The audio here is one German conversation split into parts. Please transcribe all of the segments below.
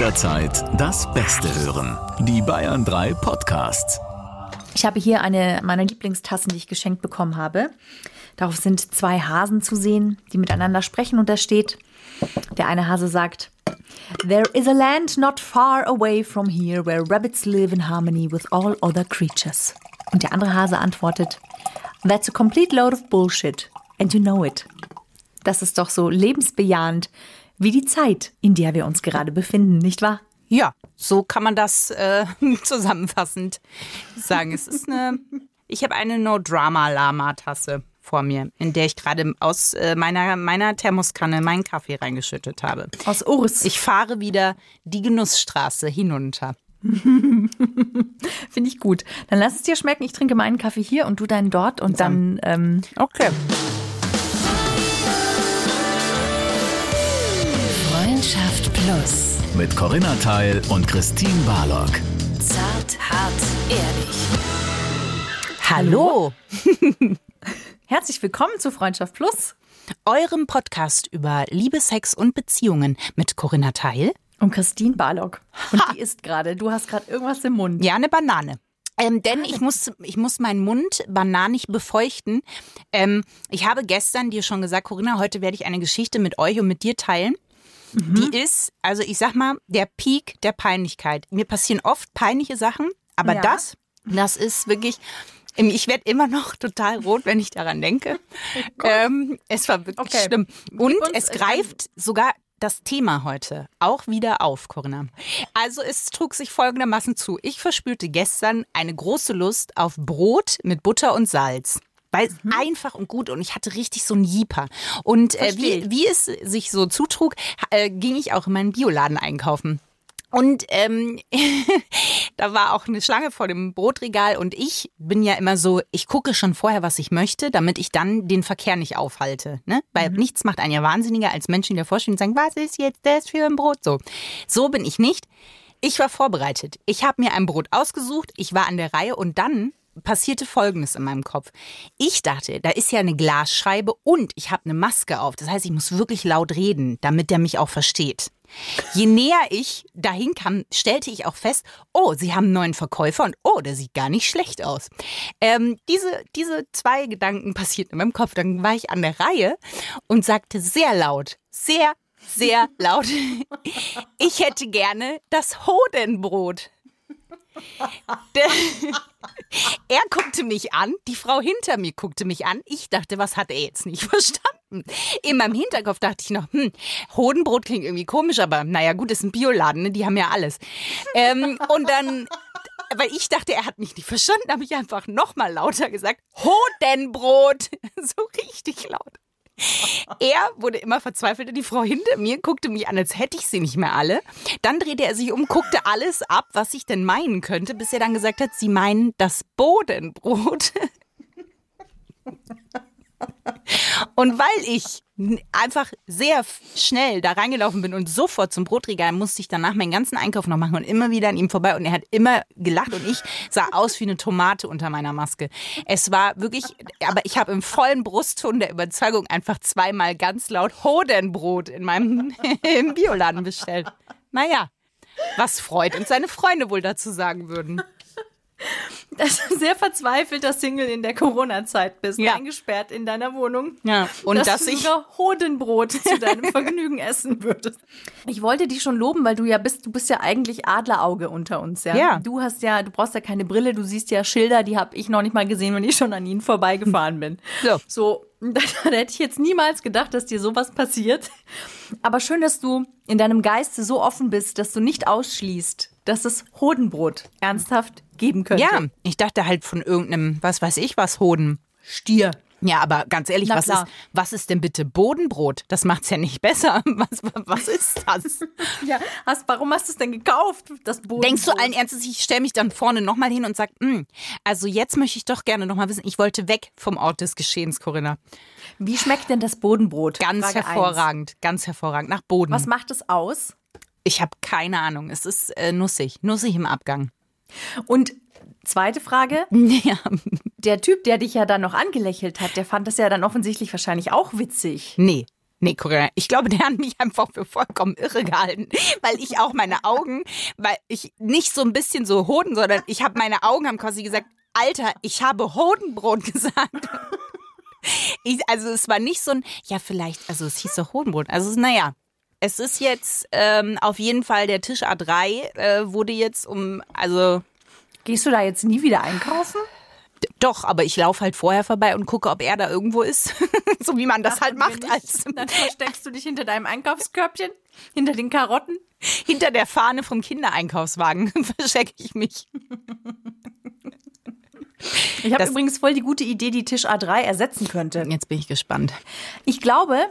jederzeit das Beste hören. Die Bayern 3 Podcasts. Ich habe hier eine meiner Lieblingstassen, die ich geschenkt bekommen habe. Darauf sind zwei Hasen zu sehen, die miteinander sprechen und da steht, der eine Hase sagt, There is a land not far away from here where rabbits live in harmony with all other creatures. Und der andere Hase antwortet, That's a complete load of bullshit and you know it. Das ist doch so lebensbejahend wie die Zeit, in der wir uns gerade befinden, nicht wahr? Ja, so kann man das äh, zusammenfassend sagen. Es ist eine, ich habe eine No-Drama-Lama-Tasse vor mir, in der ich gerade aus äh, meiner, meiner Thermoskanne meinen Kaffee reingeschüttet habe. Aus Urs. Ich fahre wieder die Genussstraße hinunter. Finde ich gut. Dann lass es dir schmecken. Ich trinke meinen Kaffee hier und du deinen dort und dann. Ähm, Okay. Plus. Mit Corinna Teil und Christine Barlock. Zart, hart, ehrlich. Hallo, herzlich willkommen zu Freundschaft Plus eurem Podcast über Liebe, Sex und Beziehungen mit Corinna Teil. und Christine Barlock. Und die isst gerade. Du hast gerade irgendwas im Mund. Ja, eine Banane. Ähm, denn ich muss, ich muss meinen Mund bananig befeuchten. Ähm, ich habe gestern dir schon gesagt, Corinna, heute werde ich eine Geschichte mit euch und mit dir teilen. Die ist, also ich sag mal, der Peak der Peinlichkeit. Mir passieren oft peinliche Sachen, aber Ja. das, das ist wirklich. Ich werde immer noch total rot, wenn ich daran denke. ähm, es war wirklich Okay. schlimm. Und es greift sogar das Thema heute auch wieder auf, Corinna. Also es trug sich folgendermaßen zu. Ich verspürte gestern eine große Lust auf Brot mit Butter und Salz. Weil es Mhm. einfach und gut und ich hatte richtig so einen Jeeper. Und äh, wie, wie es sich so zutrug, äh, ging ich auch in meinen Bioladen einkaufen. Und ähm, da war auch eine Schlange vor dem Brotregal und ich bin ja immer so, ich gucke schon vorher, was ich möchte, damit ich dann den Verkehr nicht aufhalte. Ne? Weil nichts macht einen ja wahnsinniger als Menschen, die davor stehen und sagen, was ist jetzt das für ein Brot? So, so bin ich nicht. Ich war vorbereitet. Ich habe mir ein Brot ausgesucht, ich war an der Reihe und dann passierte Folgendes in meinem Kopf. Ich dachte, da ist ja eine Glasscheibe und ich habe eine Maske auf. Das heißt, ich muss wirklich laut reden, damit der mich auch versteht. Je näher ich dahin kam, stellte ich auch fest, oh, sie haben einen neuen Verkäufer und oh, der sieht gar nicht schlecht aus. Ähm, diese, diese zwei Gedanken passierten in meinem Kopf. Dann war ich an der Reihe und sagte sehr laut, sehr, sehr laut, ich hätte gerne das Hodenbrot. Er guckte mich an, die Frau hinter mir guckte mich an. Ich dachte, was hat er jetzt nicht verstanden? In meinem Hinterkopf dachte ich noch, hm, Hodenbrot klingt irgendwie komisch, aber naja, gut, ist ein Bioladen, ne? die haben ja alles. Ähm, und dann, weil ich dachte, er hat mich nicht verstanden, habe ich einfach nochmal lauter gesagt, Hodenbrot. So richtig laut. Er wurde immer verzweifelter. Die Frau hinter mir guckte mich an, als hätte ich sie nicht mehr alle. Dann drehte er sich um, guckte alles ab, was ich denn meinen könnte, bis er dann gesagt hat, sie meinen das Bodenbrot. Und weil ich einfach sehr schnell da reingelaufen bin und sofort zum Brotregal musste ich danach meinen ganzen Einkauf noch machen und immer wieder an ihm vorbei und er hat immer gelacht und ich sah aus wie eine Tomate unter meiner Maske. Es war wirklich, aber ich habe im vollen Brustton der Überzeugung einfach zweimal ganz laut Hodenbrot in meinem im Bioladen bestellt. Naja, was Freud und seine Freunde wohl dazu sagen würden. Dass du sehr verzweifelter Single in der Corona-Zeit bist, Ja. eingesperrt in deiner Wohnung. Ja, und dass, dass du ich sogar Hodenbrot zu deinem Vergnügen essen würdest. Ich wollte dich schon loben, weil du ja bist, du bist ja eigentlich Adlerauge unter uns, ja. Ja. Du hast ja, du brauchst ja keine Brille, du siehst ja Schilder, die habe ich noch nicht mal gesehen, wenn ich schon an ihnen vorbeigefahren bin. So. So, da, da hätte ich jetzt niemals gedacht, dass dir sowas passiert. Aber schön, dass du in deinem Geiste so offen bist, dass du nicht ausschließt, dass es Hodenbrot ernsthaft geben könnte. Ja, ich dachte halt von irgendeinem, was weiß ich was, Hoden. Stier. Ja, aber ganz ehrlich, Na was klar. ist, was ist denn bitte Bodenbrot? Das macht's ja nicht besser. Was, was ist das? Ja, hast, warum hast du es denn gekauft, das Bodenbrot? Denkst du allen Ernstes, ich stelle mich dann vorne nochmal hin und sag, "Hm, also jetzt möchte ich doch gerne nochmal wissen, ich wollte weg vom Ort des Geschehens, Corinna. Wie schmeckt denn das Bodenbrot? Ganz Frage eins. hervorragend, ganz hervorragend. Nach Boden. Was macht es aus? Ich habe keine Ahnung. Es ist äh, nussig, nussig im Abgang. Und zweite Frage, Ja. der Typ, der dich ja dann noch angelächelt hat, der fand das ja dann offensichtlich wahrscheinlich auch witzig. Nee. Nee, Corinna, ich glaube, der hat mich einfach für vollkommen irre gehalten, weil ich auch meine Augen, weil ich nicht so ein bisschen so Hoden, sondern ich habe meine Augen haben quasi gesagt, Alter, ich habe Hodenbrot gesagt. Ich, also es war nicht so ein, ja vielleicht, also es hieß doch Hodenbrot. Also naja, es ist jetzt ähm, auf jeden Fall der Tisch A3 äh, wurde jetzt um, also Gehst du da jetzt nie wieder einkaufen? doch, aber ich laufe halt vorher vorbei und gucke, ob er da irgendwo ist, so wie man das halt macht als Dann versteckst du dich hinter deinem Einkaufskörbchen, hinter den Karotten. hinter der Fahne vom Kindereinkaufswagen verstecke ich mich. Ich habe übrigens voll die gute Idee, die Tisch A3 ersetzen könnte. Jetzt bin ich gespannt. Ich glaube,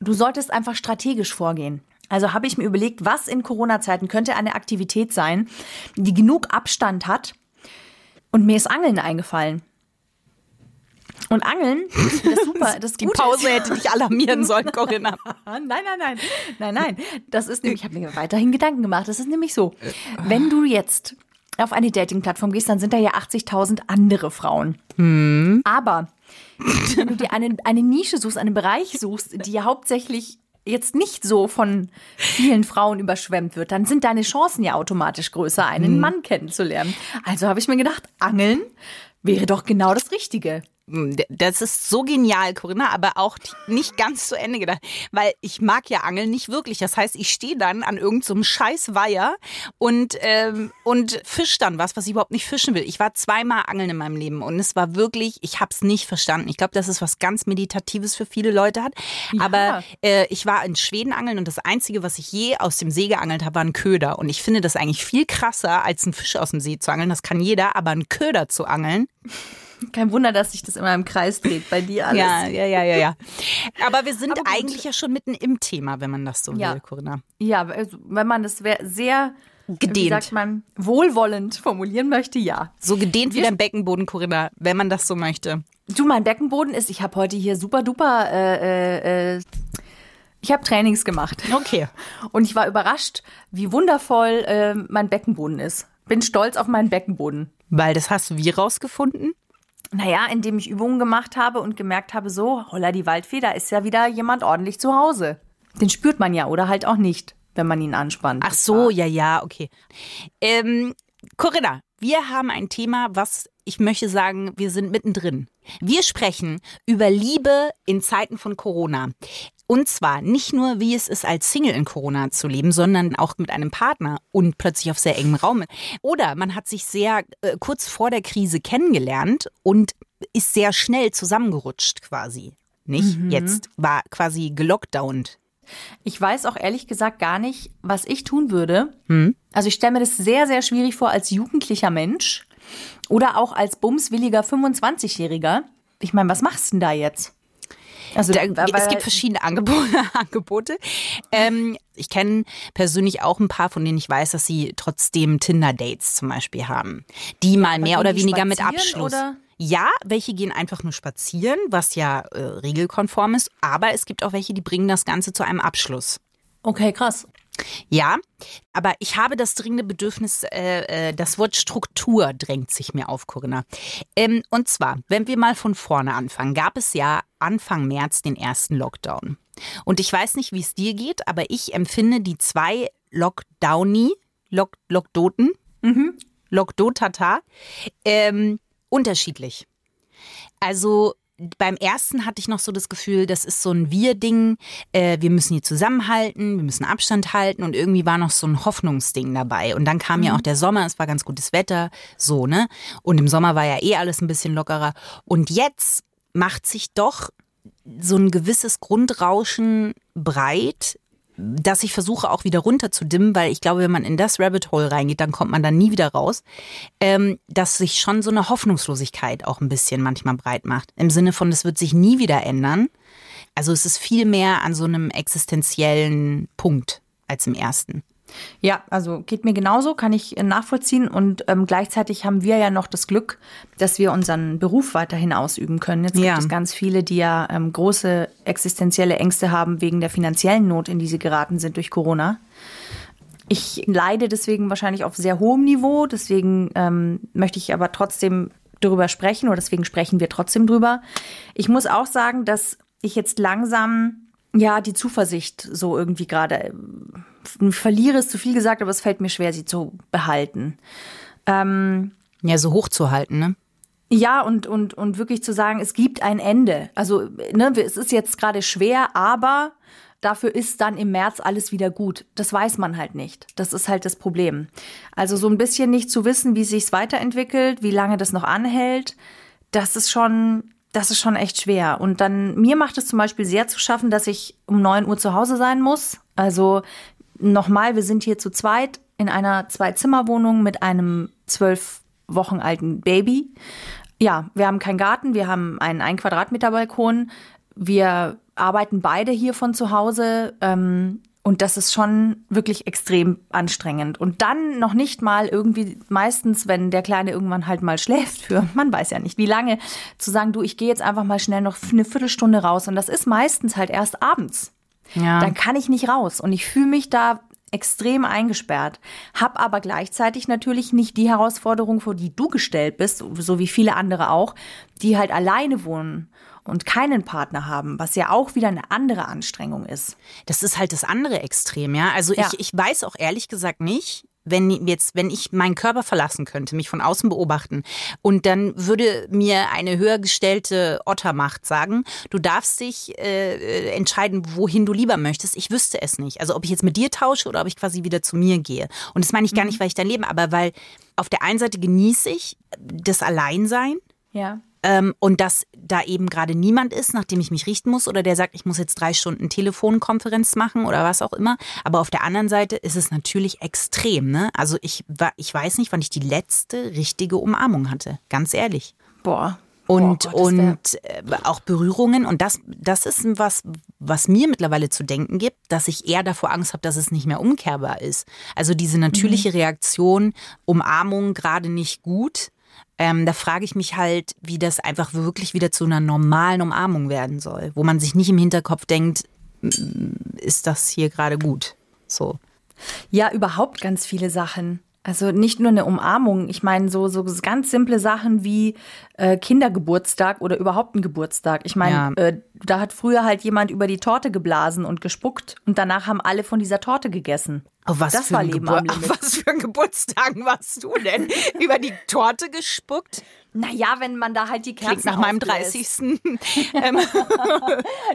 du solltest einfach strategisch vorgehen. Also habe ich mir überlegt, was in Corona-Zeiten könnte eine Aktivität sein, die genug Abstand hat. Und mir ist Angeln eingefallen. Und Angeln, das super, das Die Gute Pause hätte dich alarmieren sollen, Corinna. Nein, nein, nein. Nein, nein. Das ist nämlich, ich habe mir weiterhin Gedanken gemacht. Das ist nämlich so. Wenn du jetzt auf eine Dating-Plattform gehst, dann sind da ja 80.000 andere Frauen. Aber wenn du dir eine, eine Nische suchst, einen Bereich suchst, die ja hauptsächlich jetzt nicht so von vielen Frauen überschwemmt wird, dann sind deine Chancen ja automatisch größer, einen Mann kennenzulernen. Also habe ich mir gedacht, Angeln wäre doch genau das Richtige. Das ist so genial, Corinna, aber auch nicht ganz zu Ende gedacht. Weil ich mag ja Angeln nicht wirklich. Das heißt, ich stehe dann an irgendeinem so scheiß Weiher und, ähm, und fisch dann was, was ich überhaupt nicht fischen will. Ich war zweimal angeln in meinem Leben und es war wirklich, ich habe es nicht verstanden. Ich glaube, dass es was ganz Meditatives für viele Leute hat. Aber äh, ich war in Schweden angeln und das Einzige, was ich je aus dem See geangelt habe, war ein Köder. Und ich finde das eigentlich viel krasser, als einen Fisch aus dem See zu angeln. Das kann jeder, aber einen Köder zu angeln, Kein Wunder, dass sich das immer im Kreis dreht bei dir alles. Ja, ja, ja, ja, ja. Aber wir sind Aber eigentlich ja schon mitten im Thema, wenn man das so Ja. will, Corinna. Ja, also, wenn man das sehr, wie Gedehnt. sagt man, wohlwollend formulieren möchte, ja. So gedehnt wie dein Beckenboden, Corinna, wenn man das so möchte. Du, mein Beckenboden ist, ich habe heute hier super duper, äh, äh, äh, ich habe Trainings gemacht. Okay. Und ich war überrascht, wie wundervoll äh, mein Beckenboden ist. Bin stolz auf meinen Beckenboden. Weil das hast du wie rausgefunden? Naja, indem ich Übungen gemacht habe und gemerkt habe, so, holla die Waldfee, da ist ja wieder jemand ordentlich zu Hause. Den spürt man ja oder halt auch nicht, wenn man ihn anspannt. Ach so, ja, ja, okay. Ähm, Corinna, wir haben ein Thema, was ich möchte sagen, wir sind mittendrin. Wir sprechen über Liebe in Zeiten von Corona. Und zwar nicht nur, wie es ist, als Single in Corona zu leben, sondern auch mit einem Partner und plötzlich auf sehr engem Raum. Oder man hat sich sehr äh, kurz vor der Krise kennengelernt und ist sehr schnell zusammengerutscht quasi. Nicht? Jetzt war quasi gelockdownt. Ich weiß auch ehrlich gesagt gar nicht, was ich tun würde. Also ich stelle mir das sehr, sehr schwierig vor als jugendlicher Mensch oder auch als bumswilliger 25-Jähriger. Ich meine, was machst du denn da jetzt? Also Da, weil- es gibt verschiedene Angebote. Angebote. Ähm, ich kenne persönlich auch ein paar, von denen ich weiß, dass sie trotzdem Tinder-Dates zum Beispiel haben. Die mal mehr oder weniger mit Abschluss. oder? Ja, welche gehen einfach nur spazieren, was ja äh, regelkonform ist. Aber es gibt auch welche, die bringen das Ganze zu einem Abschluss. okay, krass. Ja, aber ich habe das dringende Bedürfnis, äh, äh, das Wort Struktur drängt sich mir auf, Corinna. Ähm, und zwar, wenn wir mal von vorne anfangen, gab es ja Anfang März den ersten Lockdown. Und ich weiß nicht, wie es dir geht, aber ich empfinde die zwei Lockdowni, Lock, Lockdoten, Lockdotata, ähm, unterschiedlich. Also beim ersten hatte ich noch so das Gefühl, das ist so ein Wir-Ding. Äh, wir müssen hier zusammenhalten, wir müssen Abstand halten und irgendwie war noch so ein Hoffnungsding dabei. Und dann kam ja auch der Sommer, es war ganz gutes Wetter, so, ne? Und im Sommer war ja eh alles ein bisschen lockerer. Und jetzt macht sich doch so ein gewisses Grundrauschen breit, dass ich versuche auch wieder runterzudimmen, weil ich glaube, wenn man in das Rabbit Hole reingeht, dann kommt man da nie wieder raus, ähm, dass sich schon so eine Hoffnungslosigkeit auch ein bisschen manchmal breit macht. Im Sinne von, es wird sich nie wieder ändern. Also es ist viel mehr an so einem existenziellen Punkt als im ersten. Ja, also geht mir genauso, kann ich äh, nachvollziehen. Und ähm, gleichzeitig haben wir ja noch das Glück, dass wir unseren Beruf weiterhin ausüben können. Jetzt Ja. gibt es ganz viele, die ja ähm, große existenzielle Ängste haben wegen der finanziellen Not, in die sie geraten sind durch Corona. Ich leide deswegen wahrscheinlich auf sehr hohem Niveau. Deswegen ähm, möchte ich aber trotzdem darüber sprechen oder deswegen sprechen wir trotzdem drüber. Ich muss auch sagen, dass ich jetzt langsam ja, die Zuversicht so irgendwie gerade. Verliere ist zu viel gesagt, aber es fällt mir schwer, sie zu behalten. Ähm, Ja, so hoch zu halten, ne? ja, und, und, und wirklich zu sagen, es gibt ein Ende. Also, ne, es ist jetzt gerade schwer, aber dafür ist dann im März alles wieder gut. Das weiß man halt nicht. Das ist halt das Problem. Also so ein bisschen nicht zu wissen, wie sich's weiterentwickelt, wie lange das noch anhält, das ist schon, das ist schon echt schwer. Und dann, mir macht es zum Beispiel sehr zu schaffen, dass ich um 9 Uhr zu Hause sein muss. Also nochmal, wir sind hier zu zweit in einer Zwei-Zimmer-Wohnung mit einem zwölf Wochen alten Baby. Ja, wir haben keinen Garten, wir haben einen ein Quadratmeter Balkon. Wir arbeiten beide hier von zu Hause. Ähm, und das ist schon wirklich extrem anstrengend. Und dann noch nicht mal irgendwie meistens, wenn der Kleine irgendwann halt mal schläft für, man weiß ja nicht wie lange, zu sagen, du, ich gehe jetzt einfach mal schnell noch eine Viertelstunde raus. Und das ist meistens halt erst abends. Ja. Dann kann ich nicht raus. Und ich fühle mich da extrem eingesperrt, hab aber gleichzeitig natürlich nicht die Herausforderung, vor die du gestellt bist, so wie viele andere auch, die halt alleine wohnen und keinen Partner haben, was ja auch wieder eine andere Anstrengung ist. Das ist halt das andere Extrem, ja. Also Ja. ich, ich weiß auch ehrlich gesagt nicht, wenn jetzt, wenn ich meinen Körper verlassen könnte, mich von außen beobachten und dann würde mir eine höher gestellte Ottermacht sagen, du darfst dich äh, entscheiden, wohin du lieber möchtest. Ich wüsste es nicht. Also ob ich jetzt mit dir tausche oder ob ich quasi wieder zu mir gehe. Und das meine ich gar nicht, weil ich dein Leben, aber weil auf der einen Seite genieße ich das Alleinsein. Ja. Ähm, und dass da eben gerade niemand ist, nach dem ich mich richten muss, oder der sagt, ich muss jetzt drei Stunden Telefonkonferenz machen oder was auch immer. Aber auf der anderen Seite ist es natürlich extrem. Ne? Also ich, war, ich weiß nicht, wann ich die letzte richtige Umarmung hatte. Ganz ehrlich. Boah. Und, Boah, Gott, und äh, auch Berührungen. Und das, das ist was, was mir mittlerweile zu denken gibt, dass ich eher davor Angst habe, dass es nicht mehr umkehrbar ist. Also diese natürliche Reaktion, Umarmung gerade nicht gut. Ähm, da frage ich mich halt, wie das einfach wirklich wieder zu einer normalen Umarmung werden soll, wo man sich nicht im Hinterkopf denkt, "Mm, ist das hier gerade gut? So. Ja, überhaupt ganz viele Sachen. Also nicht nur eine Umarmung. Ich meine, so, so ganz simple Sachen wie äh, Kindergeburtstag oder überhaupt ein Geburtstag. Ich meine, Ja. äh, da hat früher halt jemand über die Torte geblasen und gespuckt und danach haben alle von dieser Torte gegessen. Auf was, Das für war ein Leben Gebur- am Limit. auf was für ein Geburtstagen warst du denn? Über die Torte gespuckt? Naja, wenn man da halt die Kerzen Klingt nach meinem aufbläst. 30. ähm,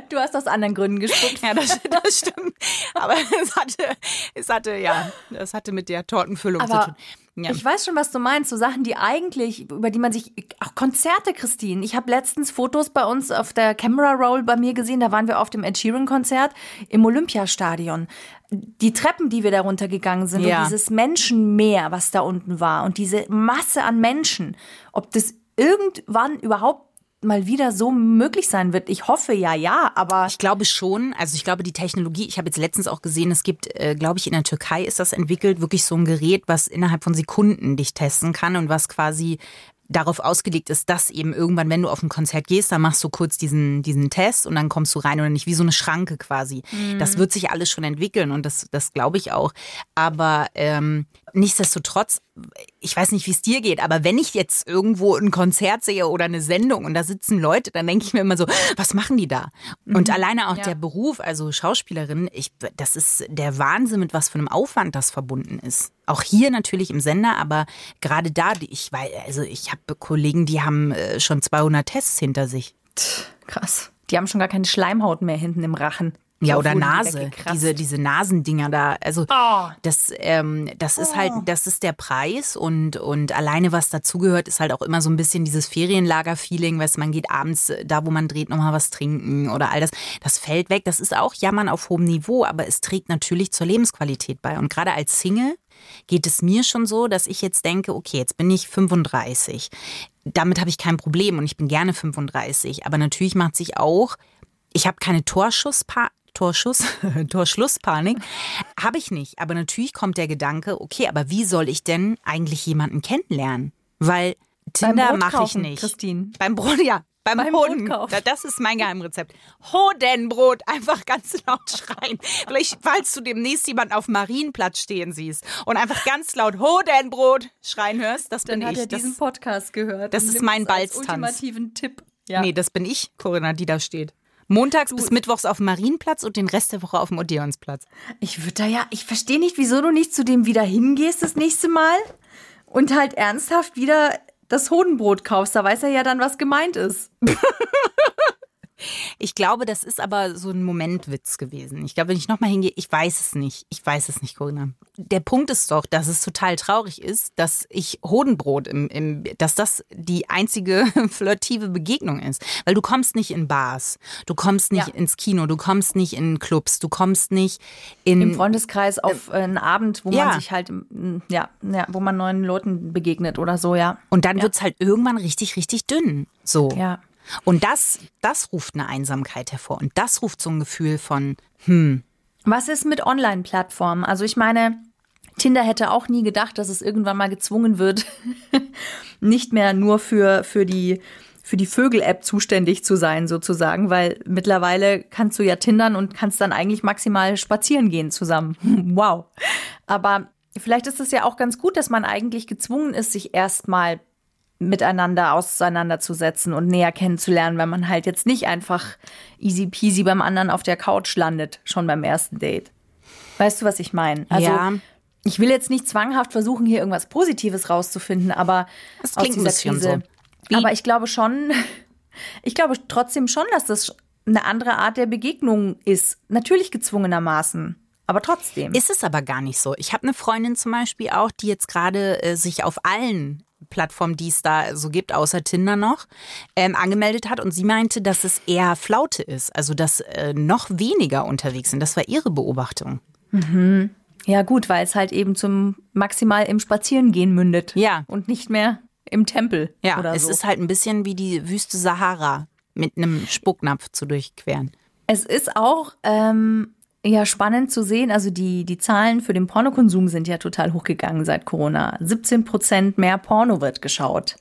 Du hast aus anderen Gründen gespuckt. ja, das, das stimmt. Aber es hatte, es hatte, ja, das hatte mit der Tortenfüllung zu Aber tun. Ja. Ich weiß schon, was du meinst. So Sachen, die eigentlich, über die man sich, auch Konzerte, Christine. Ich habe letztens Fotos bei uns auf der Camera Roll bei mir gesehen. Da waren wir auf dem Ed Sheeran Konzert im Olympiastadion. Die Treppen, die wir da runtergegangen sind Ja. und dieses Menschenmeer, was da unten war und diese Masse an Menschen, ob das irgendwann überhaupt mal wieder so möglich sein wird. Ich hoffe ja, ja, aber Ich glaube schon, also ich glaube die Technologie, ich habe jetzt letztens auch gesehen, es gibt, äh, glaube ich, in der Türkei ist das entwickelt, wirklich so ein Gerät, was innerhalb von Sekunden dich testen kann und was quasi darauf ausgelegt ist, dass eben irgendwann, wenn du auf ein Konzert gehst, dann machst du kurz diesen, diesen Test und dann kommst du rein oder nicht, wie so eine Schranke quasi. Das wird sich alles schon entwickeln und das, das glaube ich auch. Aber ähm, nichtsdestotrotz, ich weiß nicht, wie es dir geht, aber wenn ich jetzt irgendwo ein Konzert sehe oder eine Sendung und da sitzen Leute, dann denke ich mir immer so, was machen die da? Und alleine auch der Beruf, also Schauspielerin, ich, das ist der Wahnsinn, mit was für einem Aufwand das verbunden ist. Auch hier natürlich im Sender, aber gerade da, ich weiß, also ich habe Kollegen, die haben äh, schon 200 Tests hinter sich. krass. Die haben schon gar keine Schleimhaut mehr hinten im Rachen. Ja, oder Nase. Diese, diese Nasendinger da. Also Oh. das, ähm, das ist halt, das ist der Preis und, und alleine was dazugehört, ist halt auch immer so ein bisschen dieses Ferienlager-Feeling, weißt man geht abends äh, da, wo man dreht, nochmal was trinken oder all das. Das fällt weg. Das ist auch Jammern auf hohem Niveau, aber es trägt natürlich zur Lebensqualität bei. Und gerade als Single geht es mir schon so, dass ich jetzt denke, okay, jetzt bin ich 35. Damit habe ich kein Problem und ich bin gerne 35. Aber natürlich macht sich auch, ich habe keine Torschusspa Torschuss, Torschlusspanik, habe ich nicht. Aber natürlich kommt der Gedanke, okay, aber wie soll ich denn eigentlich jemanden kennenlernen? Weil Tinder mache ich nicht. Christine. Beim Brot, ja. Beim, Beim Hoden. Das ist mein Geheimrezept. Hodenbrot, einfach ganz laut schreien. Vielleicht, falls du demnächst jemanden auf Marienplatz stehen siehst und einfach ganz laut Hodenbrot schreien hörst, das Dann bin hat ich. er diesen Podcast gehört. das ist mein Balztanz. ultimativen Tipp. Ja. Nee, das bin ich, Corinna, die da steht. Montags bis Mittwochs auf dem Marienplatz und den Rest der Woche auf dem Odeonsplatz. Ich würde da ja, ich verstehe nicht, wieso du nicht zu dem wieder hingehst das nächste Mal und halt ernsthaft wieder das Hodenbrot kaufst. Da weiß er ja dann, was gemeint ist. Ich glaube, das ist aber so ein Momentwitz gewesen. Ich glaube, wenn ich nochmal hingehe, ich weiß es nicht. Ich weiß es nicht, Corinna. Der Punkt ist doch, dass es total traurig ist, dass ich Hodenbrot im, im dass das die einzige flirtive Begegnung ist. Weil du kommst nicht in Bars, du kommst nicht Ja. ins Kino, du kommst nicht in Clubs, du kommst nicht in. Im Freundeskreis auf äh, einen Abend, wo ja. man sich halt, mm, ja, ja, wo man neuen Leuten begegnet oder so, ja. und dann wird's halt irgendwann richtig, richtig dünn. So. Ja. Und das, das ruft eine Einsamkeit hervor. Und das ruft so ein Gefühl von, Was ist mit Online-Plattformen? Also ich meine, Tinder hätte auch nie gedacht, dass es irgendwann mal gezwungen wird, nicht mehr nur für, für die, für die Vögel-App zuständig zu sein, sozusagen, weil mittlerweile kannst du ja tindern und kannst dann eigentlich maximal spazieren gehen zusammen. wow. Aber vielleicht ist es ja auch ganz gut, dass man eigentlich gezwungen ist, sich erstmal miteinander auseinanderzusetzen und näher kennenzulernen, wenn man halt jetzt nicht einfach easy peasy beim anderen auf der Couch landet, schon beim ersten Date. Weißt du, was ich meine? Also, Ja. ich will jetzt nicht zwanghaft versuchen, hier irgendwas Positives rauszufinden, aber Das aus klingt ein dieser bisschen Krise. so. Aber ich glaube schon, ich glaube trotzdem schon, dass das eine andere Art der Begegnung ist. Natürlich gezwungenermaßen, aber trotzdem. Ist es aber gar nicht so. Ich habe eine Freundin zum Beispiel auch, die jetzt gerade äh, sich auf allen Plattformen, die es da so gibt, außer Tinder noch, ähm, angemeldet hat und sie meinte, dass es eher Flaute ist, also dass äh, noch weniger unterwegs sind. Das war ihre Beobachtung. Ja, gut, weil es halt eben zum maximal im Spazierengehen mündet. Ja. Und nicht mehr im Tempel. Ja, oder es so. ist halt ein bisschen wie die Wüste Sahara mit einem Spucknapf zu durchqueren. Es ist auch ähm, ja spannend zu sehen. Also die, die Zahlen für den Pornokonsum sind ja total hochgegangen seit Corona. 17 Prozent mehr Porno wird geschaut.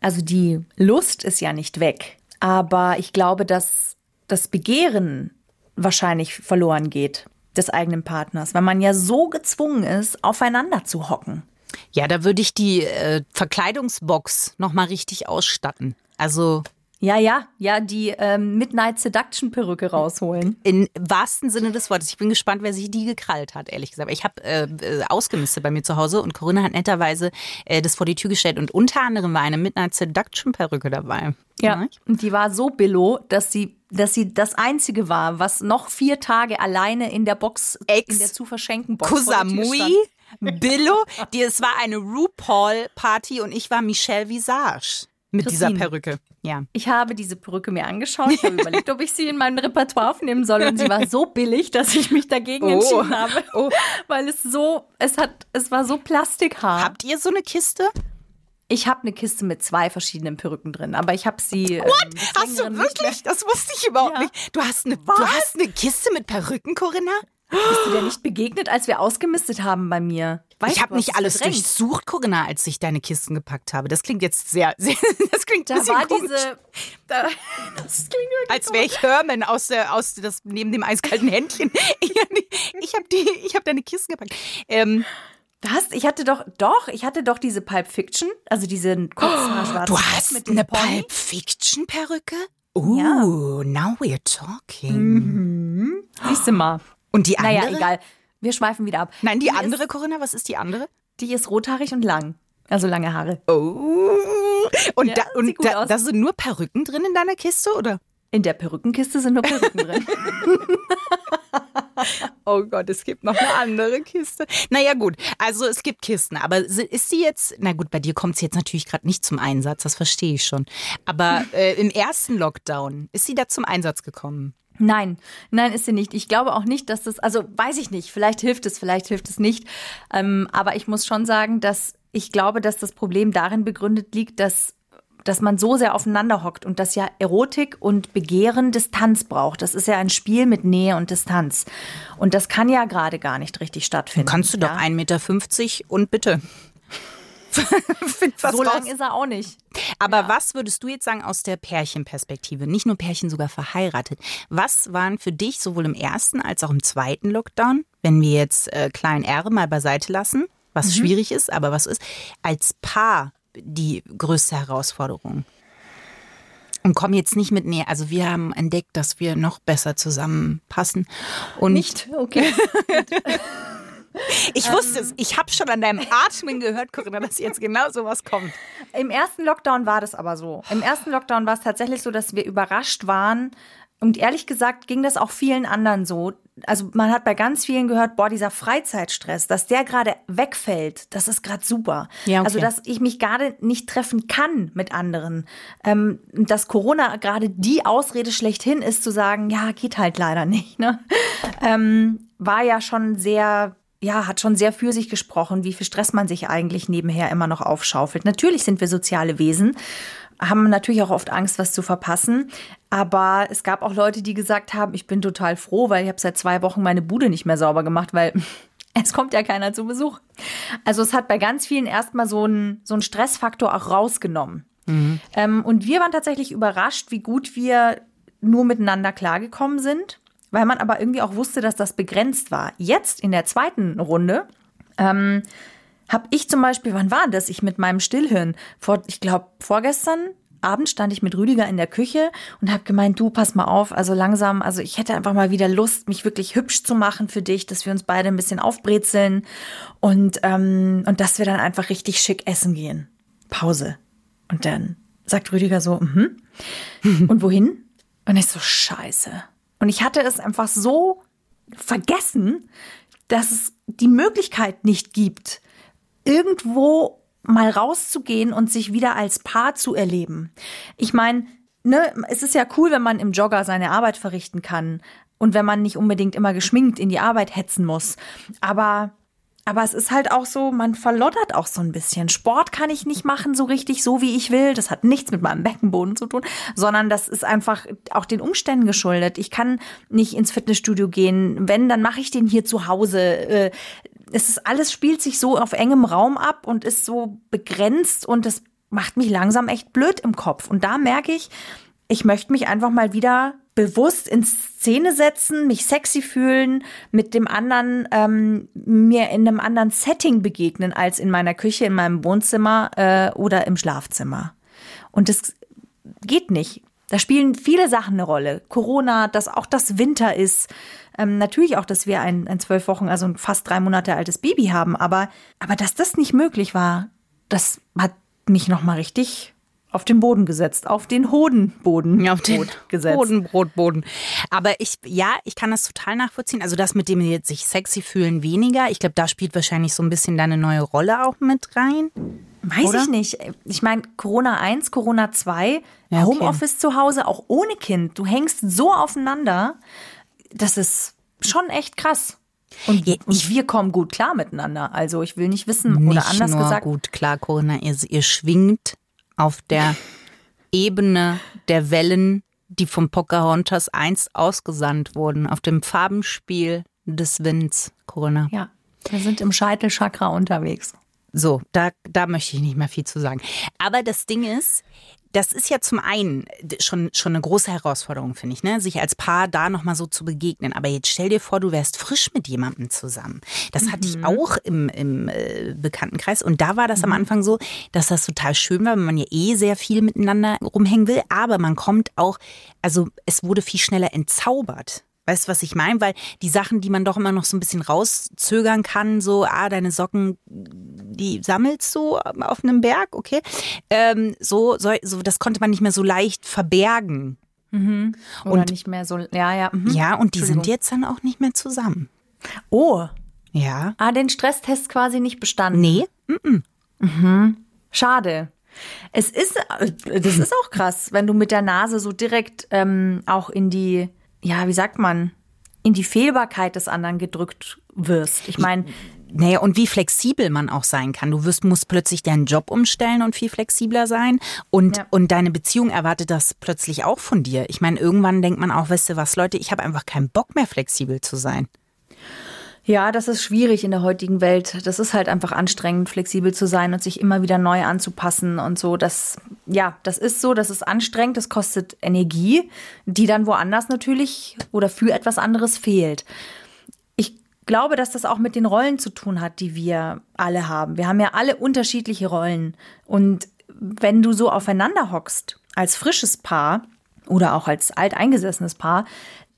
Also die Lust ist ja nicht weg. Aber ich glaube, dass das Begehren wahrscheinlich verloren geht des eigenen Partners, weil man ja so gezwungen ist, aufeinander zu hocken. Ja, da würde ich die äh, Verkleidungsbox nochmal richtig ausstatten. Also Ja, ja, ja, die ähm, Midnight Seduction Perücke rausholen. Im wahrsten Sinne des Wortes. Ich bin gespannt, wer sich die gekrallt hat, ehrlich gesagt. Ich habe äh, äh, ausgemistet bei mir zu Hause und Corinna hat netterweise äh, das vor die Tür gestellt und unter anderem war eine Midnight Seduction Perücke dabei. Ja, und die war so billo, dass sie, dass sie das einzige war, was noch vier Tage alleine in der Box, Ex- in der zu verschenken Box Kusamui, Billo, die, es war eine RuPaul-Party und ich war Michelle Visage mit dieser Christine. Perücke. Ja. Ich habe diese Perücke mir angeschaut, ich habe überlegt, ob ich sie in mein Repertoire aufnehmen soll und sie war so billig, dass ich mich dagegen Oh. entschieden habe, Oh. weil es so, es hat, es war so plastikhaar. Habt ihr so eine Kiste? Ich habe eine Kiste mit zwei verschiedenen Perücken drin, aber ich habe sie. Ähm, des Hast du wirklich? Das wusste ich überhaupt Ja. nicht. Du hast, eine, du hast eine Kiste mit Perücken, Corinna? Bist du dir nicht begegnet, als wir ausgemistet haben bei mir? Weißt ich du, habe nicht es alles verdrängt? durchsucht, Corinna, als ich deine Kisten gepackt habe. Das klingt jetzt sehr, sehr das klingt Da war komisch. diese. Da, das klingt wirklich als wäre ich Herman aus der aus das neben dem eiskalten Händchen. Ich, ich habe die, ich habe deine Kisten gepackt. Ähm, Was? Ich hatte doch, doch, ich hatte doch diese Pulp Fiction, also diese kurzhaarschwarze du Top hast mit eine Pony. Pulp Fiction Perücke? Oh, now we're talking. Siehst du mal. Und die andere? Naja, egal. Wir schweifen wieder ab. Nein, die, Die andere, Ist, Corinna, was ist die andere? die ist rothaarig und lang. Also lange Haare. Oh. Und, Ja, da, und da, da sind nur Perücken drin in deiner Kiste, oder? In der Perückenkiste sind nur Perücken drin. Oh Gott, es gibt noch eine andere Kiste. Naja, gut. Also es gibt Kisten, aber ist sie jetzt, na gut, bei dir kommt sie jetzt natürlich gerade nicht zum Einsatz, das verstehe ich schon. Aber äh, im ersten Lockdown ist sie da zum Einsatz gekommen. Nein, nein, ist sie nicht. Ich glaube auch nicht, dass das, also weiß ich nicht, vielleicht hilft es, vielleicht hilft es nicht. Ähm, aber ich muss schon sagen, dass ich glaube, dass das Problem darin begründet liegt, dass, dass man so sehr aufeinander hockt und dass ja Erotik und Begehren Distanz braucht. Das ist ja ein Spiel mit Nähe und Distanz. Und das kann ja gerade gar nicht richtig stattfinden. Kannst du doch ja? 1,50 Meter und bitte. So lang ist er auch nicht. Aber was würdest du jetzt sagen aus der Pärchenperspektive? Nicht nur Pärchen, sogar verheiratet. Was waren für dich sowohl im ersten als auch im zweiten Lockdown, wenn wir jetzt äh, Klein R mal beiseite lassen, was schwierig ist, aber was ist, als Paar die größte Herausforderung? Und komm jetzt nicht mit näher. Also wir haben entdeckt, dass wir noch besser zusammenpassen. Und Nicht? Okay. ich wusste es. Ich habe schon an deinem Atmen gehört, Corinna, dass jetzt genau sowas kommt. Im ersten Lockdown war das aber so. Im ersten Lockdown war es tatsächlich so, dass wir überrascht waren. Und ehrlich gesagt ging das auch vielen anderen so. Also man hat bei ganz vielen gehört, boah, dieser Freizeitstress, dass der gerade wegfällt, das ist gerade super. Ja, okay. Also dass ich mich gerade nicht treffen kann mit anderen. Ähm, dass Corona gerade die Ausrede schlechthin ist, zu sagen, ja, geht halt leider nicht. Ne? Ähm, war ja schon sehr ja, hat schon sehr für sich gesprochen, wie viel Stress man sich eigentlich nebenher immer noch aufschaufelt. Natürlich sind wir soziale Wesen, haben natürlich auch oft Angst, was zu verpassen. Aber es gab auch Leute, die gesagt haben, ich bin total froh, weil ich habe seit zwei Wochen meine Bude nicht mehr sauber gemacht, weil es kommt ja keiner zu Besuch. Also es hat bei ganz vielen erstmal so einen so einen Stressfaktor auch rausgenommen. Mhm. Ähm, und wir waren tatsächlich überrascht, wie gut wir nur miteinander klargekommen sind weil man aber irgendwie auch wusste, dass das begrenzt war. Jetzt in der zweiten Runde ähm, habe ich zum Beispiel, wann war das? Ich mit meinem Stillhirn, vor, ich glaube vorgestern Abend stand ich mit Rüdiger in der Küche und habe gemeint, du pass mal auf, also langsam, also ich hätte einfach mal wieder Lust, mich wirklich hübsch zu machen für dich, dass wir uns beide ein bisschen aufbrezeln und ähm, und dass wir dann einfach richtig schick essen gehen. Pause. Und dann sagt Rüdiger so, mhm. und wohin? Und ich so Scheiße. Und ich hatte es einfach so vergessen, dass es die Möglichkeit nicht gibt, irgendwo mal rauszugehen und sich wieder als Paar zu erleben. Ich meine, ne, es ist ja cool, wenn man im Jogger seine Arbeit verrichten kann und wenn man nicht unbedingt immer geschminkt in die Arbeit hetzen muss. Aber aber es ist halt auch so, man verloddert auch so ein bisschen. Sport kann ich nicht machen so richtig, so wie ich will. Das hat nichts mit meinem Beckenboden zu tun, sondern das ist einfach auch den Umständen geschuldet. Ich kann nicht ins Fitnessstudio gehen. Wenn, dann mache ich den hier zu Hause. Äh, es ist alles spielt sich so auf engem Raum ab und ist so begrenzt und das macht mich langsam echt blöd im Kopf. Und da merke ich, ich möchte mich einfach mal wieder bewusst in Szene setzen, mich sexy fühlen, mit dem anderen ähm, mir in einem anderen Setting begegnen als in meiner Küche, in meinem Wohnzimmer äh, oder im Schlafzimmer. Und das geht nicht. Da spielen viele Sachen eine Rolle. Corona, dass auch das Winter ist. Ähm, natürlich auch, dass wir ein, ein zwölf Wochen, also ein fast drei Monate altes Baby haben. Aber, aber dass das nicht möglich war, das hat mich nochmal richtig auf den Boden gesetzt, auf den Hodenboden auf den gesetzt. Hodenbrotboden. Aber ich, ja, ich kann das total nachvollziehen. Also das mit dem jetzt sich sexy fühlen weniger. Ich glaube, da spielt wahrscheinlich so ein bisschen deine neue Rolle auch mit rein. Weiß Oder? ich nicht. Ich meine, Corona 1, Corona 2, Ja, okay. Homeoffice zu Hause, auch ohne Kind. Du hängst so aufeinander. Das ist schon echt krass. Und, und wir kommen gut klar miteinander. Also ich will nicht wissen, oder Nicht anders nur gesagt, gut, klar, Corinna, ihr, ihr schwingt auf der Ebene der Wellen, die vom Pocahontas einst ausgesandt wurden, auf dem Farbenspiel des Winds, Corinna. ja, wir sind im Scheitelchakra unterwegs. So, da, da möchte ich nicht mehr viel zu sagen. Aber das Ding ist, das ist ja zum einen schon, schon eine große Herausforderung, finde ich, ne? sich als Paar da nochmal so zu begegnen. Aber jetzt stell dir vor, du wärst frisch mit jemandem zusammen. Das hatte ich auch im, im äh, Bekanntenkreis. Und da war das am Anfang so, dass das total schön war, weil man ja eh sehr viel miteinander rumhängen will. Aber man kommt auch, also es wurde viel schneller entzaubert. Weißt du, was ich meine? Weil die Sachen, die man doch immer noch so ein bisschen rauszögern kann, so, ah, deine Socken, die sammelst du auf einem Berg, okay. Ähm, so, so, so, das konnte man nicht mehr so leicht verbergen. Oder Und- nicht mehr so, ja, ja. mhm. Ja, und die sind jetzt dann auch nicht mehr zusammen. Oh, Ja. ah, den Stresstest quasi nicht bestanden. Nee. Schade. Es ist, äh, das ist auch krass, wenn du mit der Nase so direkt ähm, auch in die, ja, wie sagt man, in die Fehlbarkeit des anderen gedrückt wirst. Ich meine, Naja, und wie flexibel man auch sein kann. Du wirst, musst plötzlich deinen Job umstellen und viel flexibler sein. Und, Ja. und deine Beziehung erwartet das plötzlich auch von dir. Ich meine, irgendwann denkt man auch, weißt du was, Leute, ich habe einfach keinen Bock mehr flexibel zu sein. Ja, das ist schwierig in der heutigen Welt. Das ist halt einfach anstrengend, flexibel zu sein und sich immer wieder neu anzupassen und so. Das, ja, das ist so, das ist anstrengend, das kostet Energie, die dann woanders natürlich oder für etwas anderes fehlt. Ich glaube, dass das auch mit den Rollen zu tun hat, die wir alle haben. Wir haben ja alle unterschiedliche Rollen. Und wenn du so aufeinander hockst als frisches Paar oder auch als alteingesessenes Paar,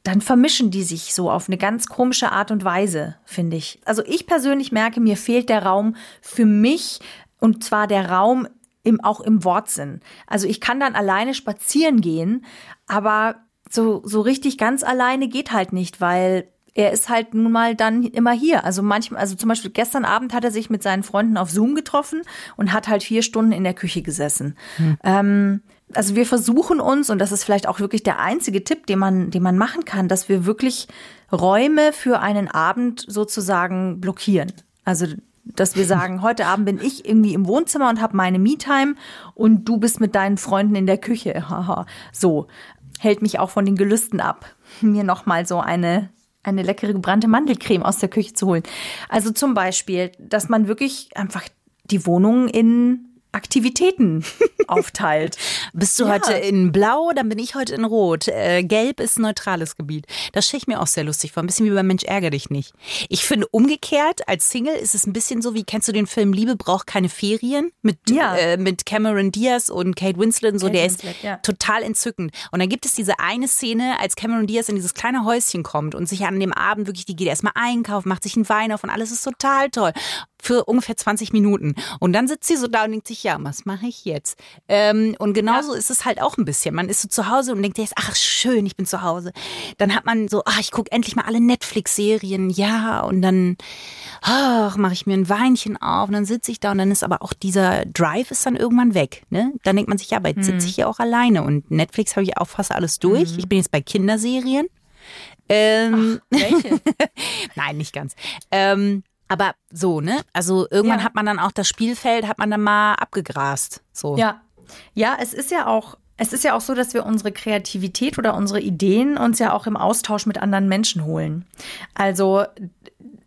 dann vermischen die sich so auf eine ganz komische Art und Weise, finde ich. Also ich persönlich merke, mir fehlt der Raum für mich und zwar der Raum im, auch im Wortsinn. Also ich kann dann alleine spazieren gehen, aber so, so richtig ganz alleine geht halt nicht, weil er ist halt nun mal dann immer hier. Also manchmal, also zum Beispiel gestern Abend hat er sich mit seinen Freunden auf Zoom getroffen und hat halt vier Stunden in der Küche gesessen. Hm. Ähm, also wir versuchen uns, und das ist vielleicht auch wirklich der einzige Tipp, den man, den man machen kann, dass wir wirklich Räume für einen Abend sozusagen blockieren. Also dass wir sagen, heute Abend bin ich irgendwie im Wohnzimmer und habe meine Me-Time und du bist mit deinen Freunden in der Küche. so hält mich auch von den Gelüsten ab, mir noch mal so eine eine leckere gebrannte Mandelcreme aus der Küche zu holen. Also zum Beispiel, dass man wirklich einfach die Wohnung in Aktivitäten aufteilt. Bist du ja. heute in Blau, dann bin ich heute in Rot. Äh, Gelb ist neutrales Gebiet. Das stelle ich mir auch sehr lustig vor. Ein bisschen wie bei Mensch ärger dich nicht. Ich finde umgekehrt, als Single ist es ein bisschen so wie, kennst du den Film Liebe braucht keine Ferien? Mit, ja. äh, mit Cameron Diaz und Kate Winslet und so. Kate der Winslet, ist ja. total entzückend. Und dann gibt es diese eine Szene, als Cameron Diaz in dieses kleine Häuschen kommt und sich an dem Abend wirklich, die geht erstmal einkaufen, macht sich einen Wein auf und alles ist total toll für ungefähr 20 Minuten. Und dann sitzt sie so da und denkt sich, ja, was mache ich jetzt? Ähm, und genauso ja. ist es halt auch ein bisschen. Man ist so zu Hause und denkt jetzt, ach schön, ich bin zu Hause. Dann hat man so, ach, ich gucke endlich mal alle Netflix-Serien, ja, und dann ach, mache ich mir ein Weinchen auf und dann sitze ich da und dann ist aber auch dieser Drive ist dann irgendwann weg. Ne? Dann denkt man sich, ja, aber jetzt sitze ich hier auch alleine und Netflix habe ich auch fast alles durch. Mhm. Ich bin jetzt bei Kinderserien. Ähm, Ach, welche? Nein, nicht ganz. Ähm, aber so, ne? Also irgendwann ja. hat man dann auch das Spielfeld, hat man dann mal abgegrast. So. Ja. Ja, es ist ja auch es ist ja auch so, dass wir unsere Kreativität oder unsere Ideen uns ja auch im Austausch mit anderen Menschen holen. Also,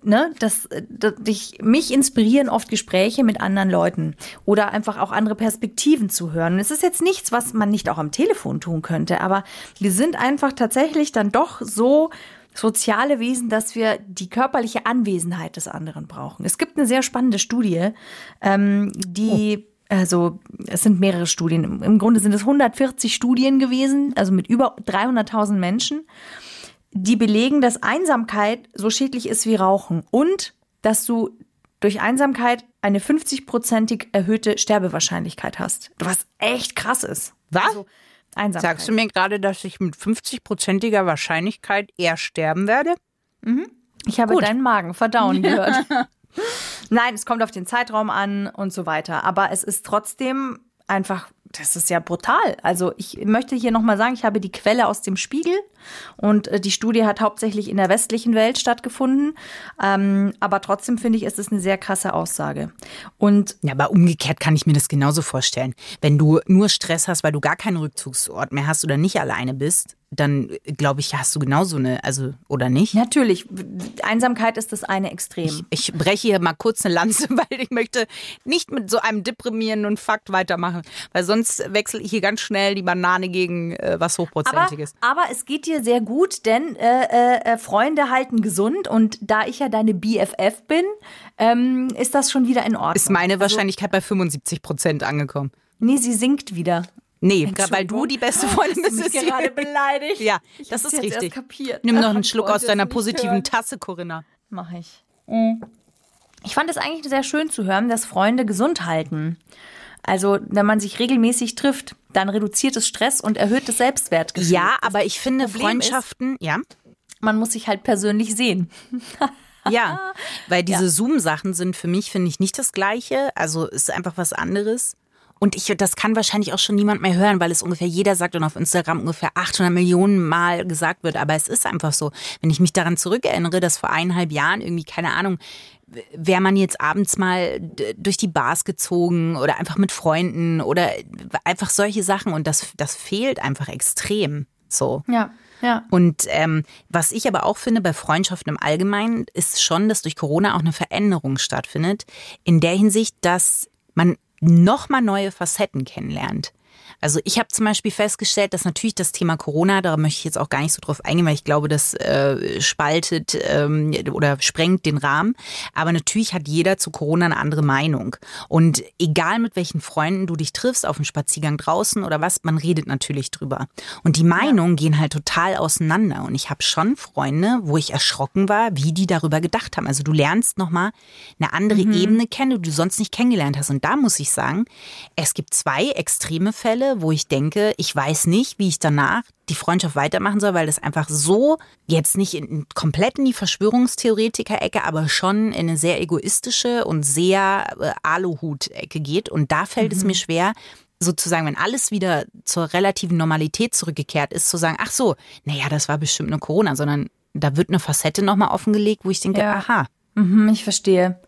ne, das, das ich, mich inspirieren oft Gespräche mit anderen Leuten oder einfach auch andere Perspektiven zu hören. Und es ist jetzt nichts, was man nicht auch am Telefon tun könnte, aber wir sind einfach tatsächlich dann doch so soziale Wesen, dass wir die körperliche Anwesenheit des anderen brauchen. Es gibt eine sehr spannende Studie, ähm, die, oh. also es sind mehrere Studien, im Grunde sind es 140 Studien gewesen, also mit über 300.000 Menschen, die belegen, dass Einsamkeit so schädlich ist wie Rauchen und dass du durch Einsamkeit eine 50-prozentig erhöhte Sterbewahrscheinlichkeit hast. Was echt krass ist. Was? Also, Einsamkeit. Sagst du mir gerade, dass ich mit 50-prozentiger Wahrscheinlichkeit eher sterben werde? Mhm. Ich habe Gut. deinen Magen verdauen gehört. Nein, es kommt auf den Zeitraum an und so weiter. Aber es ist trotzdem einfach das ist ja brutal. Also ich möchte hier nochmal sagen, ich habe die Quelle aus dem Spiegel und äh, die Studie hat hauptsächlich in der westlichen Welt stattgefunden. Ähm, aber trotzdem finde ich, ist es eine sehr krasse Aussage. Und ja, aber umgekehrt kann ich mir das genauso vorstellen. Wenn du nur Stress hast, weil du gar keinen Rückzugsort mehr hast oder nicht alleine bist, dann glaube ich, hast du genauso eine, also, oder nicht? Natürlich. Einsamkeit ist das eine Extrem. Ich, ich breche hier mal kurz eine Lanze, weil ich möchte nicht mit so einem deprimierenden Fakt weitermachen, weil sonst wechsle ich hier ganz schnell die Banane gegen äh, was Hochprozentiges. Aber, aber, es geht dir sehr gut, denn äh, äh, äh, Freunde halten gesund und da ich ja deine BFF bin, ähm, ist das schon wieder in Ordnung. Ist meine also Wahrscheinlichkeit also, bei 75 Prozent angekommen. Nee, sie sinkt wieder. Nee, weil du die beste Freundin bist. Ich bin gerade beleidigt. Ja, ich das ist richtig. Nimm noch einen Schluck aus deiner positiven hören. Tasse, Corinna. Mach ich. Mhm. Ich fand es eigentlich sehr schön zu hören, dass Freunde gesund halten. Also, wenn man sich regelmäßig trifft, dann reduziert es Stress und erhöht das Selbstwertgefühl. Ja, aber ich finde Problem Freundschaften, ist, ja. Man muss sich halt persönlich sehen. ja, weil diese ja. Zoom-Sachen sind für mich, finde ich, nicht das Gleiche. Also, ist einfach was anderes. Und ich, das kann wahrscheinlich auch schon niemand mehr hören, weil es ungefähr jeder sagt und auf Instagram ungefähr 800 Millionen Mal gesagt wird. Aber es ist einfach so. Wenn ich mich daran zurückerinnere, dass vor eineinhalb Jahren irgendwie, keine Ahnung, wäre man jetzt abends mal durch die Bars gezogen oder einfach mit Freunden oder einfach solche Sachen. Und das, das fehlt einfach extrem. So. Ja. Ja. Und ähm, was ich aber auch finde bei Freundschaften im Allgemeinen, ist schon, dass durch Corona auch eine Veränderung stattfindet. In der Hinsicht, dass man nochmal neue Facetten kennenlernt. Also ich habe zum Beispiel festgestellt, dass natürlich das Thema Corona, da möchte ich jetzt auch gar nicht so drauf eingehen, weil ich glaube, das äh, spaltet ähm, oder sprengt den Rahmen. Aber natürlich hat jeder zu Corona eine andere Meinung. Und egal mit welchen Freunden du dich triffst, auf dem Spaziergang draußen oder was, man redet natürlich drüber. Und die Meinungen gehen halt total auseinander. Und ich habe schon Freunde, wo ich erschrocken war, wie die darüber gedacht haben. Also du lernst nochmal eine andere Ebene kennen, die du sonst nicht kennengelernt hast. Und da muss ich sagen, es gibt zwei extreme Fälle, wo ich denke, ich weiß nicht, wie ich danach die Freundschaft weitermachen soll, weil das einfach so jetzt nicht in, komplett in die Verschwörungstheoretiker-Ecke, aber schon in eine sehr egoistische und sehr äh, Aluhut-Ecke geht. Und da fällt es mir schwer, sozusagen, wenn alles wieder zur relativen Normalität zurückgekehrt ist, zu sagen, ach so, naja, das war bestimmt nur Corona, sondern da wird eine Facette nochmal offengelegt, wo ich denke, Ja. aha, Mhm, ich verstehe.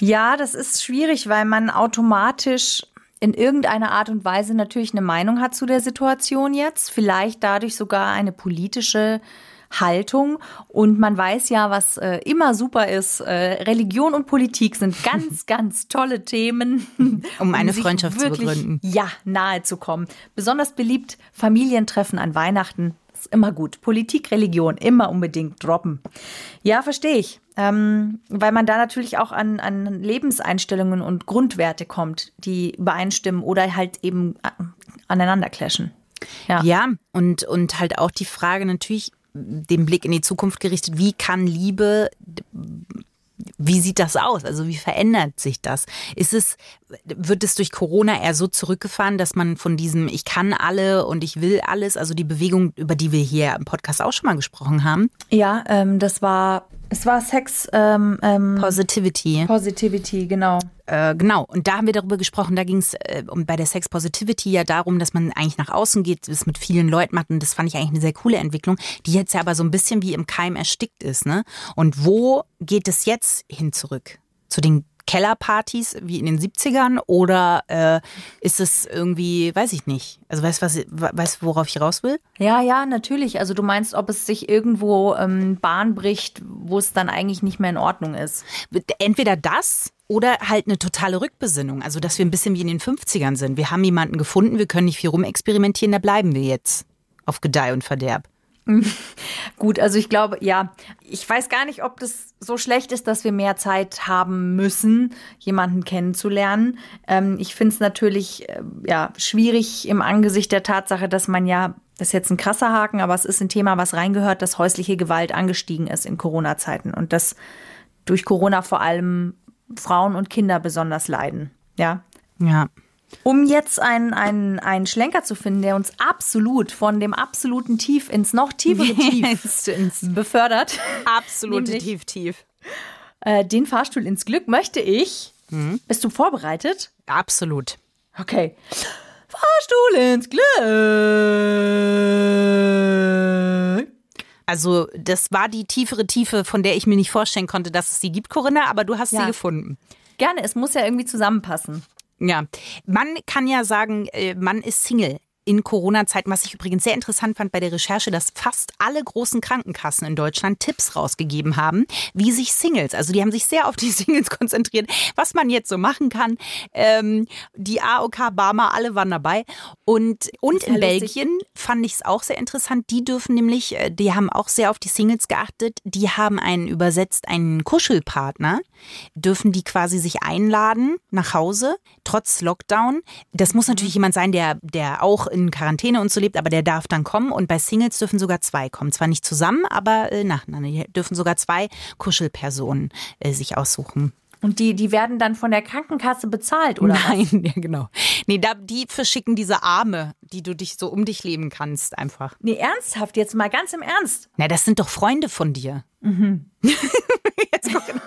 Ja, das ist schwierig, weil man automatisch in irgendeiner Art und Weise natürlich eine Meinung hat zu der Situation jetzt, vielleicht dadurch sogar eine politische Haltung und man weiß ja, was äh, immer super ist, äh, Religion und Politik sind ganz, ganz tolle Themen, Um eine sich Freundschaft zu wirklich, begründen. Ja, nahe zu kommen. Besonders beliebt Familientreffen an Weihnachten. Ist immer gut. Politik, Religion, immer unbedingt droppen. Ja, verstehe ich. Ähm, weil man da natürlich auch an, an Lebenseinstellungen und Grundwerte kommt, die übereinstimmen oder halt eben äh, aneinander clashen. Ja. Ja, und, und halt auch die Frage natürlich, den Blick in die Zukunft gerichtet, wie kann Liebe, wie sieht das aus? Also wie verändert sich das? Ist es, wird es durch Corona eher so zurückgefahren, dass man von diesem Ich kann alle und ich will alles, also die Bewegung, über die wir hier im Podcast auch schon mal gesprochen haben, Ja, ähm, das war, es war Sex ähm, ähm, Positivity. Positivity, genau. Äh, genau, und da haben wir darüber gesprochen, da ging es äh, um, bei der Sex Positivity ja darum, dass man eigentlich nach außen geht, es mit vielen Leuten macht und das fand ich eigentlich eine sehr coole Entwicklung, die jetzt ja aber so ein bisschen wie im Keim erstickt ist. Ne? Und wo geht es jetzt hin zurück? Zu den Kellerpartys wie in den 70ern oder äh, ist es irgendwie, weiß ich nicht. Also weißt du, was, weißt, worauf ich raus will? Ja, ja, natürlich. Also du meinst, ob es sich irgendwo ähm, Bahn bricht, wo es dann eigentlich nicht mehr in Ordnung ist. Entweder das oder halt eine totale Rückbesinnung. Also, dass wir ein bisschen wie in den 50ern sind. Wir haben jemanden gefunden, wir können nicht viel rumexperimentieren, da bleiben wir jetzt. Auf Gedeih und Verderb. Gut, also ich glaube, ja, ich weiß gar nicht, ob das so schlecht ist, dass wir mehr Zeit haben müssen, jemanden kennenzulernen. Ähm, ich finde es natürlich äh, ja, schwierig im Angesicht der Tatsache, dass man ja, das ist jetzt ein krasser Haken, aber es ist ein Thema, was reingehört, dass häusliche Gewalt angestiegen ist in Corona-Zeiten und dass durch Corona vor allem Frauen und Kinder besonders leiden. Ja, Ja. um jetzt einen, einen, einen Schlenker zu finden, der uns absolut von dem absoluten Tief ins noch tiefere Tief Ins- befördert, Absolute Nämlich- tief, tief. äh, den Fahrstuhl ins Glück möchte ich. Bist du vorbereitet? Absolut. Okay. Fahrstuhl ins Glück. Also, das war die tiefere Tiefe, von der ich mir nicht vorstellen konnte, dass es sie gibt, Corinna, aber du hast Ja. sie gefunden. Gerne, es muss ja irgendwie zusammenpassen. Ja, man kann ja sagen, äh, man ist Single. In Corona-Zeiten, was ich übrigens sehr interessant fand bei der Recherche, dass fast alle großen Krankenkassen in Deutschland Tipps rausgegeben haben, wie sich Singles, also die haben sich sehr auf die Singles konzentriert, was man jetzt so machen kann. Ähm, die AOK, Barmer, alle waren dabei. Und, und in lustig. Belgien fand ich es auch sehr interessant. Die dürfen nämlich, äh, die haben auch sehr auf die Singles geachtet. Die haben einen übersetzt, einen Kuschelpartner, dürfen die quasi sich einladen nach Hause, trotz Lockdown. Das muss natürlich jemand sein, der, der auch in Quarantäne und so lebt, aber der darf dann kommen. Und bei Singles dürfen sogar zwei kommen. Zwar nicht zusammen, aber äh, nacheinander. Dürfen sogar zwei Kuschelpersonen äh, sich aussuchen. Und die, die werden dann von der Krankenkasse bezahlt, oder? was? Nein, ja genau. Nee, da, die verschicken diese Arme, die du dich so um dich leben kannst, einfach. Nee, ernsthaft, jetzt mal ganz im Ernst. Na, das sind doch Freunde von dir. Jetzt, Corinna.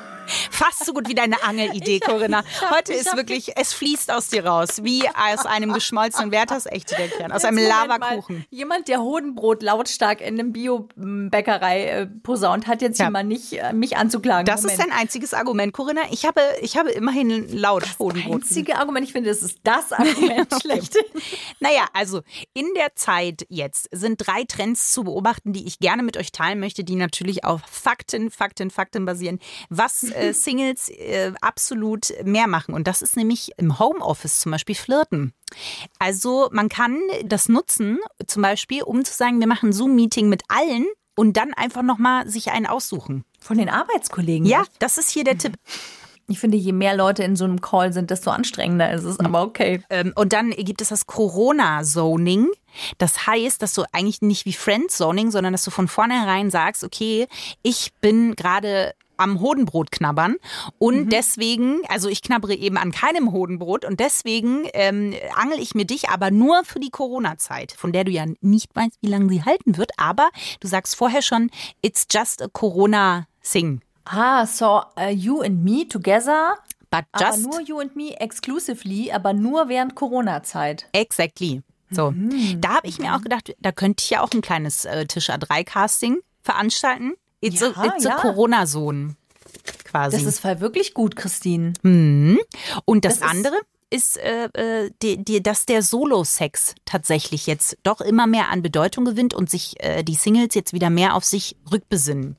Fast so gut wie deine Angelidee, Corinna. Heute ist wirklich, es fließt aus dir raus, wie aus einem geschmolzenen Werthers echte Kern, aus einem Lavakuchen. Jemand, der Hodenbrot lautstark in einem Bio-Bäckerei äh, posaunt, hat jetzt Ja. jemand nicht, äh, mich anzuklagen. Das Moment. ist dein einziges Argument, Corinna. Ich habe, ich habe immerhin laut Hodenbrot. einzige Argument. Ich finde, das ist das Argument schlecht. Naja, also in der Zeit jetzt sind drei Trends zu beobachten, die ich gerne mit euch teilen möchte, die natürlich auf Fakten, Fakten, Fakten basieren. Was äh, Singles äh, absolut mehr machen. Und das ist nämlich im Homeoffice zum Beispiel Flirten. Also man kann das nutzen, zum Beispiel, um zu sagen, wir machen ein Zoom-Meeting mit allen und dann einfach nochmal sich einen aussuchen. Von den Arbeitskollegen. Ja, echt? das ist hier der Tipp. Ich finde, je mehr Leute in so einem Call sind, desto anstrengender ist es. Aber okay. Ähm, und dann gibt es das Corona-Zoning. Das heißt, dass du eigentlich nicht wie Friend-Zoning, sondern dass du von vornherein sagst, okay, ich bin gerade am Hodenbrot knabbern und deswegen, also ich knabbere eben an keinem Hodenbrot und deswegen ähm, angel ich mir dich aber nur für die Corona-Zeit, von der du ja nicht weißt, wie lange sie halten wird, aber du sagst vorher schon, it's just a Corona-Thing. Ah, so uh, you and me together. But Aber just nur you and me exclusively, aber nur während Corona-Zeit. Exactly. So, da habe ich mir auch gedacht, da könnte ich ja auch ein kleines äh, Tisch A3-Casting veranstalten. It's Ja, a, it's ja. a Corona-Zone quasi. Das ist voll wirklich gut, Christine. Und das, das andere ist, äh, äh, die, die, dass der Solo-Sex tatsächlich jetzt doch immer mehr an Bedeutung gewinnt und sich äh, die Singles jetzt wieder mehr auf sich rückbesinnen.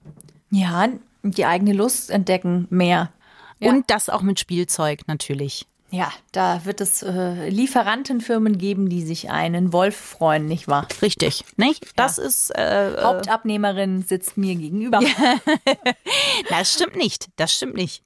Ja, die eigene Lust entdecken mehr. Ja. Und das auch mit Spielzeug natürlich. Ja, da wird es äh, Lieferantenfirmen geben, die sich einen Wolf freuen, nicht wahr? Richtig, nicht? Das ist, äh, Hauptabnehmerin sitzt mir gegenüber. das stimmt nicht, das stimmt nicht.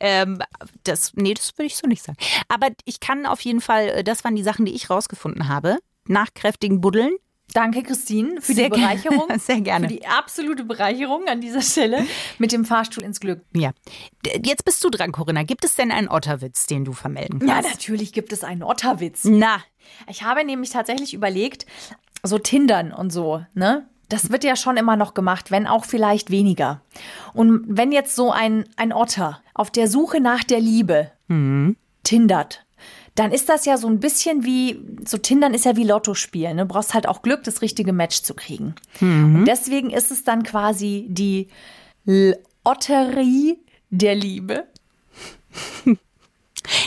Ähm, das, nee, das würde ich so nicht sagen. Aber ich kann auf jeden Fall, äh, das waren die Sachen, die ich rausgefunden habe. Nach kräftigen Buddeln. Danke, Christine, für Sehr die gerne. Bereicherung. Sehr gerne. Für die absolute Bereicherung an dieser Stelle mit dem Fahrstuhl ins Glück. Ja. Jetzt bist du dran, Corinna. Gibt es denn einen Otterwitz, den du vermelden Ja, kannst? natürlich gibt es einen Otterwitz. Na, Ich habe nämlich tatsächlich überlegt, so Tindern und so, ne? Das wird ja schon immer noch gemacht, wenn auch vielleicht weniger. Und wenn jetzt so ein, ein Otter auf der Suche nach der Liebe tindert, dann ist das ja so ein bisschen wie, so Tindern ist ja wie Lotto spielen. Ne? Du brauchst halt auch Glück, das richtige Match zu kriegen. Und deswegen ist es dann quasi die Lotterie der Liebe.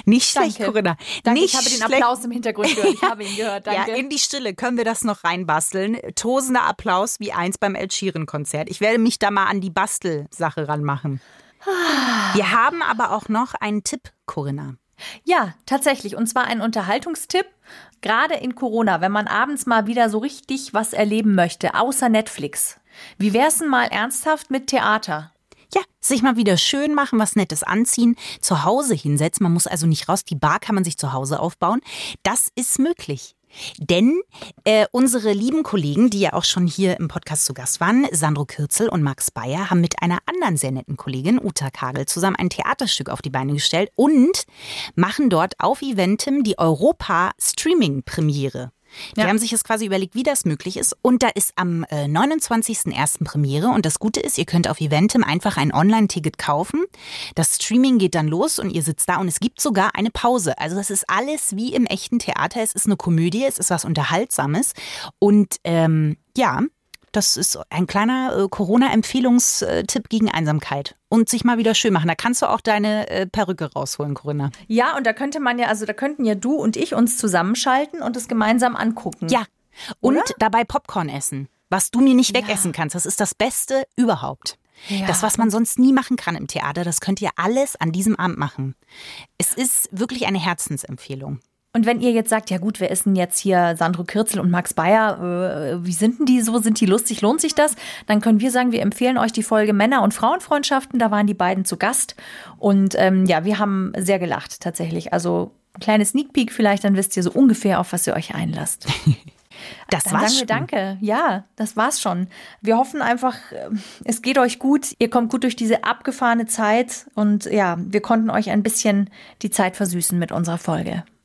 nicht schlecht, Danke. Corinna. Danke, nicht ich habe den schlecht. Applaus im Hintergrund gehört. Ich habe ihn gehört. Danke. Ja, in die Stille können wir das noch reinbasteln. Tosender Applaus wie eins beim El Sheeran-Konzert. Ich werde mich da mal an die Bastelsache ranmachen. Wir haben aber auch noch einen Tipp, Corinna. Ja, tatsächlich. Und zwar ein Unterhaltungstipp. Gerade in Corona, wenn man abends mal wieder so richtig was erleben möchte, außer Netflix. Wie wär's denn mal ernsthaft mit Theater? Ja, sich mal wieder schön machen, was Nettes anziehen, zu Hause hinsetzen. Man muss also nicht raus. Die Bar kann man sich zu Hause aufbauen. Das ist möglich. Denn äh, unsere lieben Kollegen, die ja auch schon hier im Podcast zu Gast waren, Sandro Kürzel und Max Bayer, haben mit einer anderen sehr netten Kollegin, Uta Kagel, zusammen ein Theaterstück auf die Beine gestellt und machen dort auf Eventim die Europa-Streaming-Premiere. Die Ja. haben sich jetzt quasi überlegt, wie das möglich ist. Und da ist am äh, 29.01. Premiere. Und das Gute ist, ihr könnt auf Eventim einfach ein Online-Ticket kaufen. Das Streaming geht dann los und ihr sitzt da und es gibt sogar eine Pause. Also das ist alles wie im echten Theater. Es ist eine Komödie, es ist was Unterhaltsames. Und ähm, ja, das ist ein kleiner äh, Corona-Empfehlungstipp gegen Einsamkeit. Und sich mal wieder schön machen. Da kannst du auch deine äh, Perücke rausholen, Corinna. Ja, und da könnte man ja, also da könnten ja du und ich uns zusammenschalten und es gemeinsam angucken. Ja. Und Oder? dabei Popcorn essen. Was du mir nicht wegessen kannst. Das ist das Beste überhaupt. Ja. Das, was man sonst nie machen kann im Theater, das könnt ihr alles an diesem Abend machen. Es ist wirklich eine Herzensempfehlung. Und wenn ihr jetzt sagt, ja gut, wir essen jetzt hier Sandro Kürzel und Max Bayer, äh, wie sind denn die so? Sind die lustig? Lohnt sich das? Dann können wir sagen, wir empfehlen euch die Folge Männer- und Frauenfreundschaften. Da waren die beiden zu Gast. Und ähm, ja, wir haben sehr gelacht tatsächlich. Also ein kleines Sneak Peek vielleicht, dann wisst ihr so ungefähr, auf was ihr euch einlasst. Das Dann war's sagen wir schon. danke. Ja, das war's schon. Wir hoffen einfach, äh, es geht euch gut. Ihr kommt gut durch diese abgefahrene Zeit. Und ja, wir konnten euch ein bisschen die Zeit versüßen mit unserer Folge.